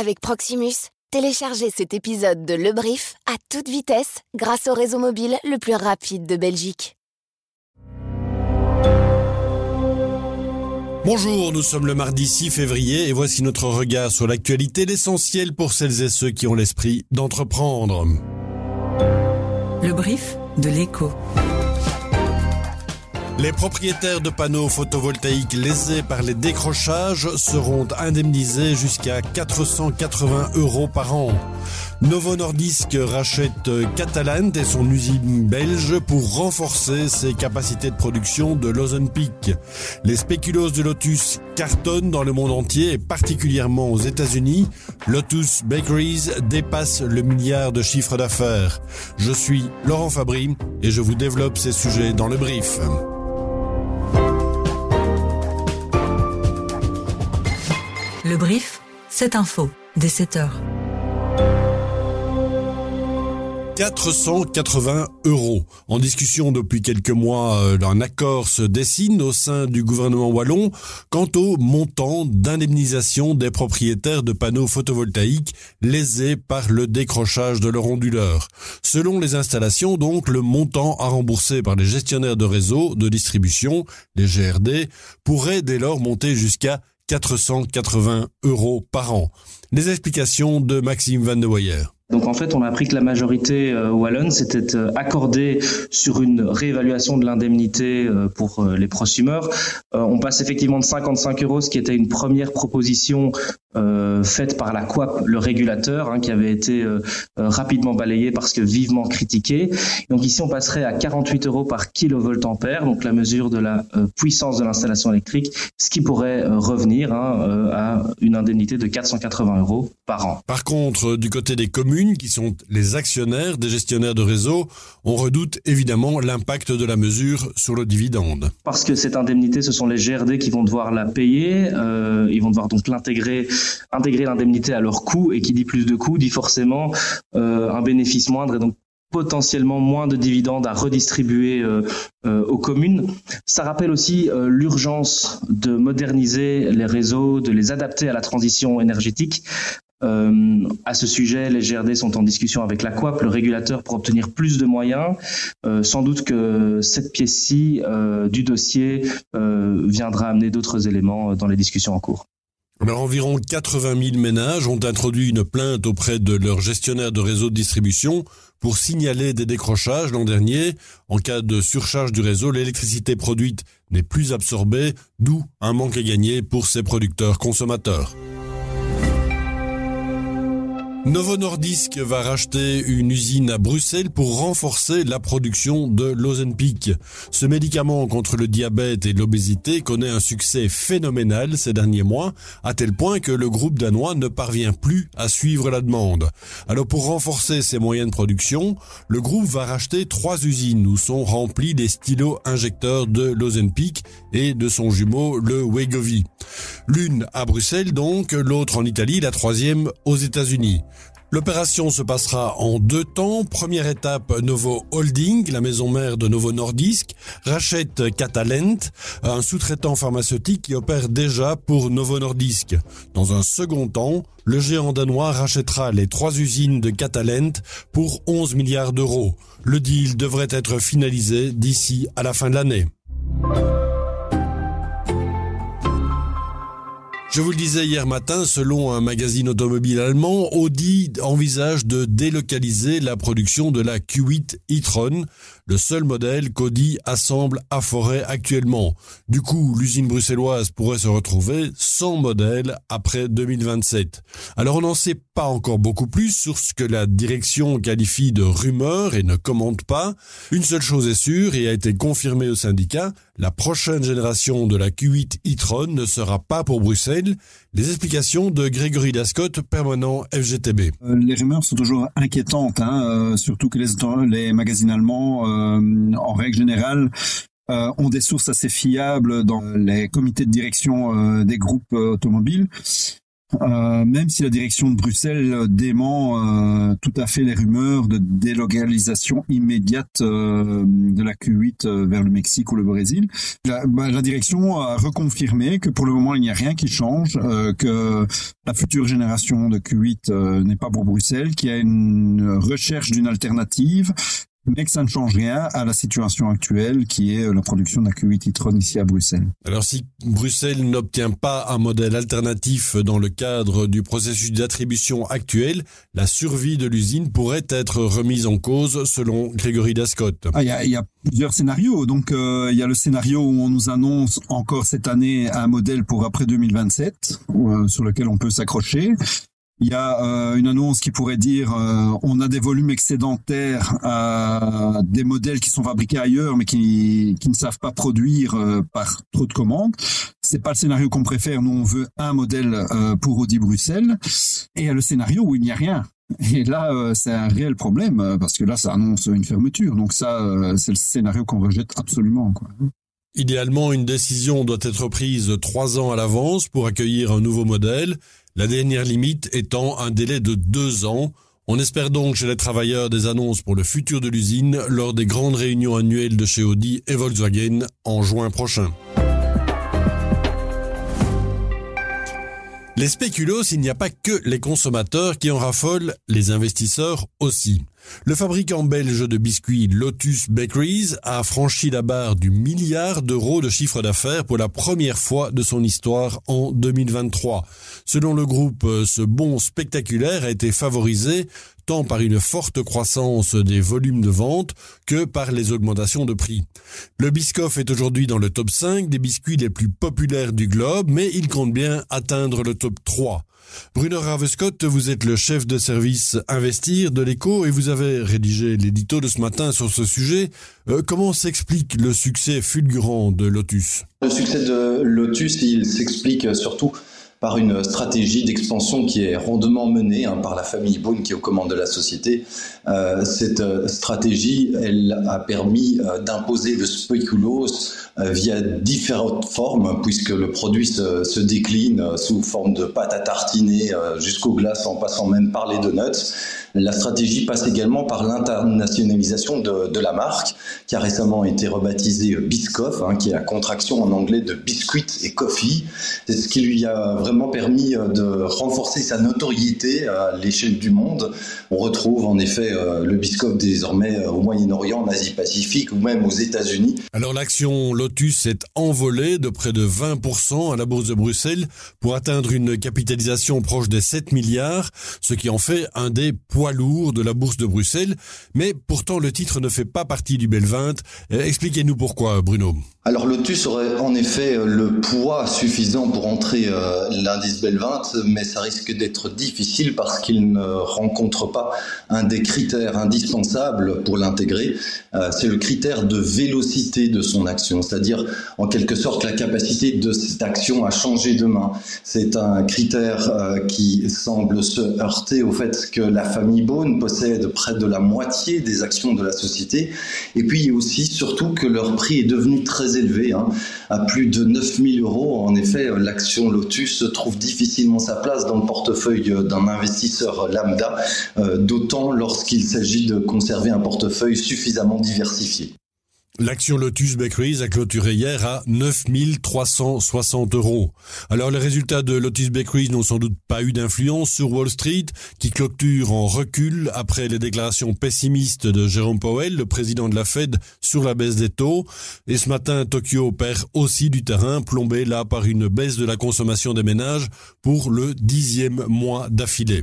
Avec Proximus, téléchargez cet épisode de Le Brief à toute vitesse grâce au réseau mobile le plus rapide de Belgique. Bonjour, nous sommes le mardi 6 février et voici notre regard sur l'actualité, l'essentiel pour celles et ceux qui ont l'esprit d'entreprendre. Le brief de l'écho. Les propriétaires de panneaux photovoltaïques lésés par les décrochages seront indemnisés jusqu'à 480 euros par an. Novo Nordisk rachète Catalan et son usine belge pour renforcer ses capacités de production de Peak. Les spéculoos de Lotus cartonnent dans le monde entier et particulièrement aux États-Unis. Lotus Bakeries dépasse le milliard de chiffre d'affaires. Je suis Laurent Fabry et je vous développe ces sujets dans le brief. Le brief, cette info, dès 7 heures. 480 euros. En discussion depuis quelques mois, euh, un accord se dessine au sein du gouvernement wallon quant au montant d'indemnisation des propriétaires de panneaux photovoltaïques lésés par le décrochage de leur onduleur. Selon les installations, donc, le montant à rembourser par les gestionnaires de réseau de distribution, les GRD, pourrait dès lors monter jusqu'à 480 euros par an. Les explications de Maxime Van de Weyer. Donc en fait, on a appris que la majorité euh, wallonne s'était euh, accordée sur une réévaluation de l'indemnité euh, pour les prosumeurs. on passe effectivement de 55 euros, ce qui était une première proposition faite par la COAP, le régulateur, hein, qui avait été rapidement balayée parce que vivement critiquée. Donc ici, on passerait à 48 euros par kilovolt ampère, donc la mesure de la puissance de l'installation électrique, ce qui pourrait revenir hein, à une indemnité de 480 euros par an. Par contre, du côté des communes, qui sont les actionnaires des gestionnaires de réseau, on redoute évidemment l'impact de la mesure sur le dividende. Parce que cette indemnité, ce sont les GRD qui vont devoir la payer, euh, ils vont devoir donc l'intégrer, intégrer l'indemnité à leur coût, et qui dit plus de coûts dit forcément euh, un bénéfice moindre et donc potentiellement moins de dividendes à redistribuer euh, aux communes. Ça rappelle aussi l'urgence de moderniser les réseaux, de les adapter à la transition énergétique. Euh, à ce sujet, les GRD sont en discussion avec la COAP, le régulateur, pour obtenir plus de moyens. Euh, sans doute que cette pièce-ci euh, du dossier viendra amener d'autres éléments dans les discussions en cours. Alors, environ 80 000 ménages ont introduit une plainte auprès de leur gestionnaire de réseau de distribution pour signaler des décrochages l'an dernier. En cas de surcharge du réseau, l'électricité produite n'est plus absorbée, d'où un manque à gagner pour ces producteurs consommateurs. Novo Nordisk va racheter une usine à Bruxelles pour renforcer la production de l'Ozenpic. Ce médicament contre le diabète et l'obésité connaît un succès phénoménal ces derniers mois, à tel point que le groupe danois ne parvient plus à suivre la demande. Alors pour renforcer ses moyens de production, le groupe va racheter trois usines où sont remplis des stylos injecteurs de l'Ozenpic et de son jumeau le Wegovy. L'une à Bruxelles donc, l'autre en Italie, la troisième aux États-Unis. L'opération se passera en deux temps. Première étape, Novo Holding, la maison mère de Novo Nordisk, rachète Catalent, un sous-traitant pharmaceutique qui opère déjà pour Novo Nordisk. Dans un second temps, le géant danois rachètera les trois usines de Catalent pour 11 milliards d'euros. Le deal devrait être finalisé d'ici à la fin de l'année. Je vous le disais hier matin, selon un magazine automobile allemand, Audi envisage de délocaliser la production de la Q8 e-tron, le seul modèle qu'Audi assemble à Forêt actuellement. Du coup, l'usine bruxelloise pourrait se retrouver sans modèle après 2027. Alors on n'en sait pas encore beaucoup plus sur ce que la direction qualifie de rumeur et ne commente pas. Une seule chose est sûre et a été confirmée au syndicat, la prochaine génération de la Q8 e-tron ne sera pas pour Bruxelles. Les explications de Grégory Dascott, permanent FGTB. Euh, les rumeurs sont toujours inquiétantes, hein, euh, surtout que les, magazines allemands, euh, en règle générale, ont des sources assez fiables dans les comités de direction des groupes automobiles. Euh, même si la direction de Bruxelles dément euh, tout à fait les rumeurs de délocalisation immédiate euh, de la Q8 vers le Mexique ou le Brésil. La, bah, la, direction a reconfirmé que pour le moment il n'y a rien qui change, que la future génération de Q8 n'est pas pour Bruxelles, qu'il y a une recherche d'une alternative mais que ça ne change rien à la situation actuelle qui est euh, la production d'un Q8 e-tron ici à Bruxelles. Alors si Bruxelles n'obtient pas un modèle alternatif dans le cadre du processus d'attribution actuel, la survie de l'usine pourrait être remise en cause selon Grégory Dascott. Ah, il y, a, plusieurs scénarios. Donc euh, il y a le scénario où on nous annonce encore cette année un modèle pour après 2027 euh, sur lequel on peut s'accrocher. Il y a euh, une annonce qui pourrait dire euh, on a des volumes excédentaires, euh, des modèles qui sont fabriqués ailleurs mais qui, qui ne savent pas produire par trop de commandes. C'est pas le scénario qu'on préfère. Nous on veut un modèle pour Audi Bruxelles. Et il y a le scénario où il n'y a rien. Et là, c'est un réel problème parce que là, ça annonce une fermeture. Donc ça, c'est le scénario qu'on rejette absolument. Quoi. Idéalement, une décision doit être prise trois ans à l'avance pour accueillir un nouveau modèle la dernière limite étant un délai de deux ans. On espère donc chez les travailleurs des annonces pour le futur de l'usine lors des grandes réunions annuelles de chez Audi et Volkswagen en juin prochain. Les spéculos, il n'y a pas que les consommateurs qui en raffolent, les investisseurs aussi. Le fabricant belge de biscuits Lotus Bakeries a franchi la barre du milliard d'euros de chiffre d'affaires pour la première fois de son histoire en 2023. Selon le groupe, ce bond spectaculaire a été favorisé tant par une forte croissance des volumes de vente que par les augmentations de prix. Le Biscoff est aujourd'hui dans le top 5 des biscuits les plus populaires du globe, mais il compte bien atteindre le top 3. Bruno Ravescott, vous êtes le chef de service Investir de l'écho et vous avez rédigé l'édito de ce matin sur ce sujet. Euh, comment s'explique le succès fulgurant de Lotus? Le succès de Lotus, il s'explique surtout par une stratégie d'expansion qui est rondement menée hein, par la famille Boone qui est aux commandes de la société. Euh, cette euh, stratégie, elle a permis euh, d'imposer le spéculoos via différentes formes, puisque le produit se, décline sous forme de pâte à tartiner jusqu'aux glaces en passant même par les donuts. La stratégie passe également par l'internationalisation de, la marque, qui a récemment été rebaptisée Biscoff, hein, qui est la contraction en anglais de biscuit et coffee. C'est ce qui lui a vraiment permis de renforcer sa notoriété à l'échelle du monde. On retrouve en effet euh, le Biscoff désormais euh, au Moyen-Orient, en Asie-Pacifique ou même aux États-Unis. Alors l'action Lotus est envolée de près de 20% à la Bourse de Bruxelles pour atteindre une capitalisation proche des 7 milliards, ce qui en fait un des poids lourds de la Bourse de Bruxelles. Mais pourtant le titre ne fait pas partie du Bel 20. Euh, expliquez-nous pourquoi, Bruno. Alors Lotus aurait en effet le poids suffisant pour entrer l'indice Bel 20, mais ça risque d'être difficile parce qu'il ne rencontre pas un des critères indispensables pour l'intégrer. Euh, c'est le critère de vélocité de son action, c'est-à-dire en quelque sorte la capacité de cette action à changer de main. C'est un critère euh, qui semble se heurter au fait que la famille Bone possède près de la moitié des actions de la société, et puis aussi surtout que leur prix est devenu très élevé, hein, à plus de 9000 euros. En effet, l'action Lotus trouve difficilement sa place dans le portefeuille d'un investisseur lambda, euh, d'autant lorsqu'il s'agit de conserver un portefeuille suffisamment diversifié. L'action Lotus Bakeries a clôturé hier à 9360 euros. Alors les résultats de Lotus Bakeries n'ont sans doute pas eu d'influence sur Wall Street, qui clôture en recul après les déclarations pessimistes de Jérôme Powell, le président de la Fed, sur la baisse des taux. Et ce matin, Tokyo perd aussi du terrain, plombé là par une baisse de la consommation des ménages pour le dixième mois d'affilée.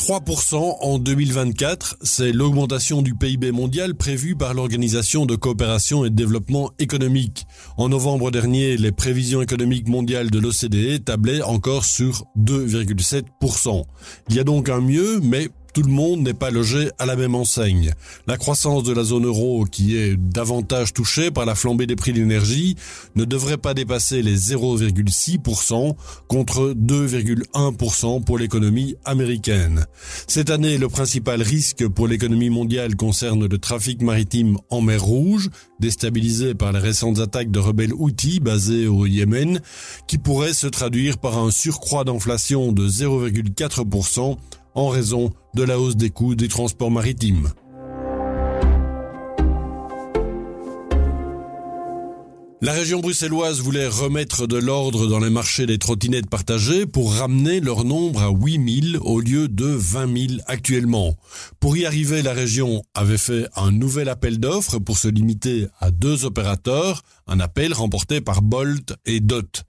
3% en 2024, c'est l'augmentation du PIB mondial prévue par l'Organisation de coopération et de développement économique. En novembre dernier, les prévisions économiques mondiales de l'OCDE tablaient encore sur 2,7%. Il y a donc un mieux, mais tout le monde n'est pas logé à la même enseigne. La croissance de la zone euro, qui est davantage touchée par la flambée des prix de l'énergie, ne devrait pas dépasser les 0,6% contre 2,1% pour l'économie américaine. Cette année, le principal risque pour l'économie mondiale concerne le trafic maritime en mer Rouge, déstabilisé par les récentes attaques de rebelles outils basés au Yémen, qui pourrait se traduire par un surcroît d'inflation de 0,4% en raison de la hausse des coûts des transports maritimes. La région bruxelloise voulait remettre de l'ordre dans les marchés des trottinettes partagées pour ramener leur nombre à 8000 au lieu de 20 000 actuellement. Pour y arriver, la région avait fait un nouvel appel d'offres pour se limiter à deux opérateurs, un appel remporté par Bolt et Dot.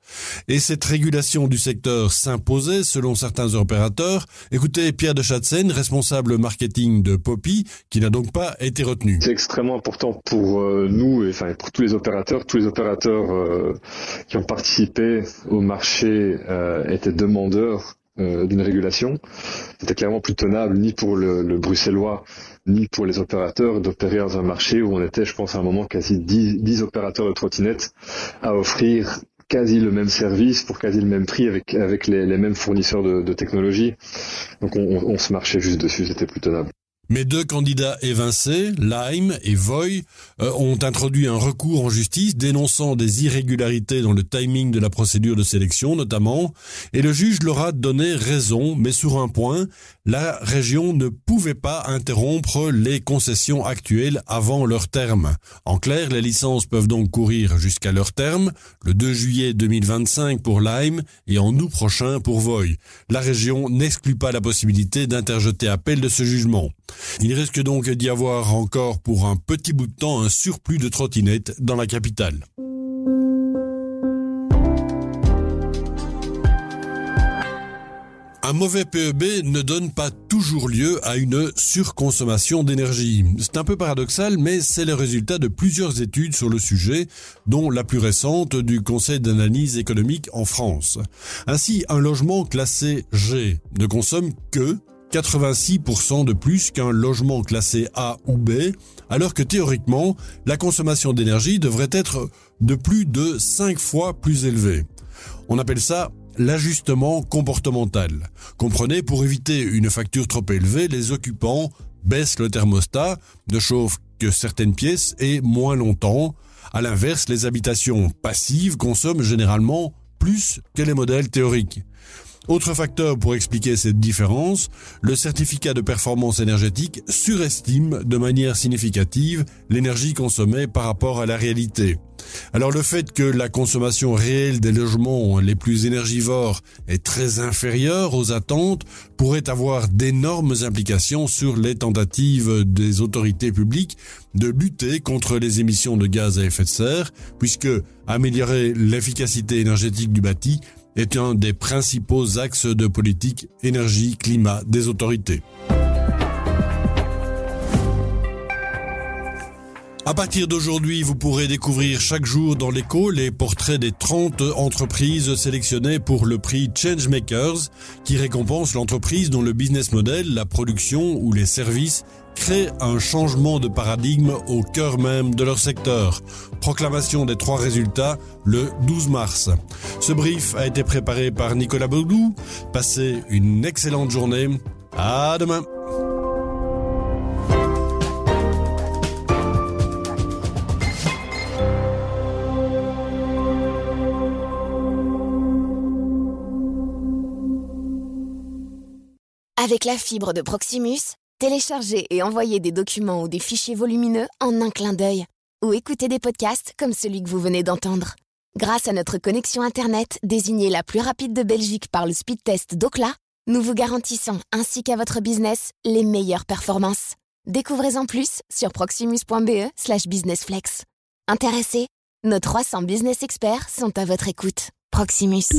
Et cette régulation du secteur s'imposait selon certains opérateurs. Écoutez Pierre de Chatzen, responsable marketing de Poppy, qui n'a donc pas été retenu. C'est extrêmement important pour euh, nous, et enfin pour tous les opérateurs, tous les opérateurs opérateurs euh, qui ont participé au marché euh, étaient demandeurs euh, d'une régulation. C'était clairement plus tenable ni pour le, bruxellois ni pour les opérateurs d'opérer dans un marché où on était, je pense, à un moment quasi 10, opérateurs de trottinettes à offrir quasi le même service pour quasi le même prix avec, avec les, mêmes fournisseurs de, de technologie. Donc on, on se marchait juste dessus, c'était plus tenable. Mais deux candidats évincés, Lime et Voy, euh, ont introduit un recours en justice dénonçant des irrégularités dans le timing de la procédure de sélection notamment, et le juge leur a donné raison, mais sur un point, la région ne pouvait pas interrompre les concessions actuelles avant leur terme. En clair, les licences peuvent donc courir jusqu'à leur terme, le 2 juillet 2025 pour Lime et en août prochain pour Voy. La région n'exclut pas la possibilité d'interjeter appel de ce jugement. Il risque donc d'y avoir encore pour un petit bout de temps un surplus de trottinettes dans la capitale. Un mauvais PEB ne donne pas toujours lieu à une surconsommation d'énergie. C'est un peu paradoxal, mais c'est le résultat de plusieurs études sur le sujet, dont la plus récente du Conseil d'analyse économique en France. Ainsi, un logement classé G ne consomme que 86% de plus qu'un logement classé A ou B, alors que théoriquement, la consommation d'énergie devrait être de plus de 5 fois plus élevée. On appelle ça l'ajustement comportemental. Comprenez, pour éviter une facture trop élevée, les occupants baissent le thermostat, ne chauffent que certaines pièces et moins longtemps. À l'inverse, les habitations passives consomment généralement plus que les modèles théoriques. Autre facteur pour expliquer cette différence, le certificat de performance énergétique surestime de manière significative l'énergie consommée par rapport à la réalité. Alors le fait que la consommation réelle des logements les plus énergivores est très inférieure aux attentes pourrait avoir d'énormes implications sur les tentatives des autorités publiques de lutter contre les émissions de gaz à effet de serre, puisque améliorer l'efficacité énergétique du bâti est un des principaux axes de politique énergie-climat des autorités. À partir d'aujourd'hui, vous pourrez découvrir chaque jour dans l'écho les portraits des 30 entreprises sélectionnées pour le prix Changemakers, qui récompense l'entreprise dont le business model, la production ou les services créent un changement de paradigme au cœur même de leur secteur. Proclamation des trois résultats le 12 mars. Ce brief a été préparé par Nicolas Baudou. Passez une excellente journée. À demain. Avec la fibre de Proximus, téléchargez et envoyez des documents ou des fichiers volumineux en un clin d'œil. Ou écoutez des podcasts comme celui que vous venez d'entendre. Grâce à notre connexion Internet désignée la plus rapide de Belgique par le speed test Docla, nous vous garantissons ainsi qu'à votre business les meilleures performances. Découvrez-en plus sur proximus.be slash businessflex. Intéressés? Nos 300 business experts sont à votre écoute. Proximus.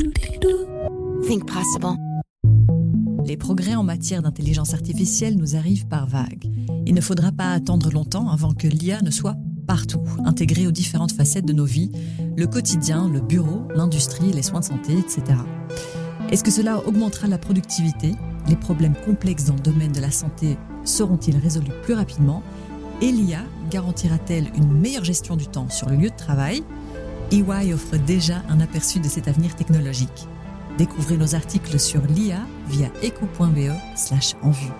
Think possible. Les progrès en matière d'intelligence artificielle nous arrivent par vagues. Il ne faudra pas attendre longtemps avant que l'IA ne soit partout, intégrée aux différentes facettes de nos vies, le quotidien, le bureau, l'industrie, les soins de santé, etc. Est-ce que cela augmentera la productivité? Les problèmes complexes dans le domaine de la santé seront-ils résolus plus rapidement? Et l'IA garantira-t-elle une meilleure gestion du temps sur le lieu de travail? EY offre déjà un aperçu de cet avenir technologique. Découvrez nos articles sur l'IA via eco.be slash en vue.